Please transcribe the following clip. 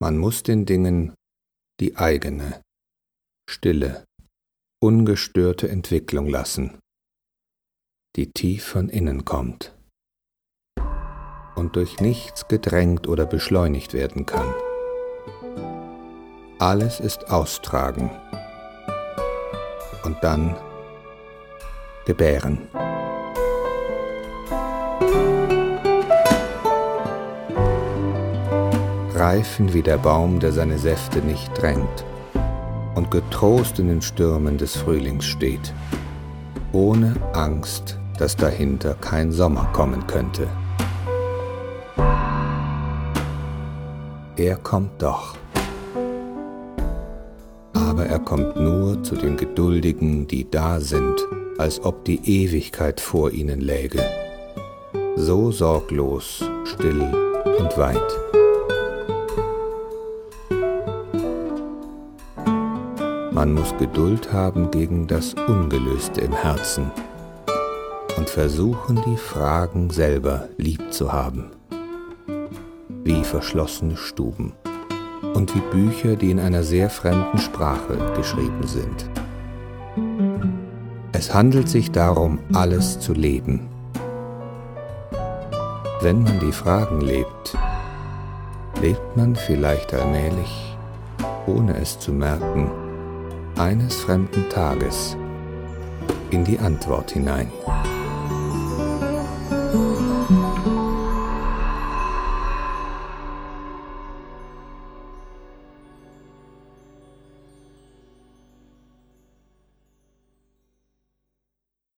Man muss den Dingen die eigene, stille, ungestörte Entwicklung lassen, die tief von innen kommt und durch nichts gedrängt oder beschleunigt werden kann. Alles ist austragen und dann gebären. Reifen wie der Baum, der seine Säfte nicht drängt und getrost in den Stürmen des Frühlings steht, ohne Angst, dass dahinter kein Sommer kommen könnte. Er kommt doch. Aber er kommt nur zu den Geduldigen, die da sind, als ob die Ewigkeit vor ihnen läge. So sorglos, still und weit. Man muss Geduld haben gegen das Ungelöste im Herzen und versuchen, die Fragen selber lieb zu haben, wie verschlossene Stuben und wie Bücher, die in einer sehr fremden Sprache geschrieben sind. Es handelt sich darum, alles zu leben. Wenn man die Fragen lebt, lebt man vielleicht allmählich, ohne es zu merken, eines fremden Tages in die Antwort hinein.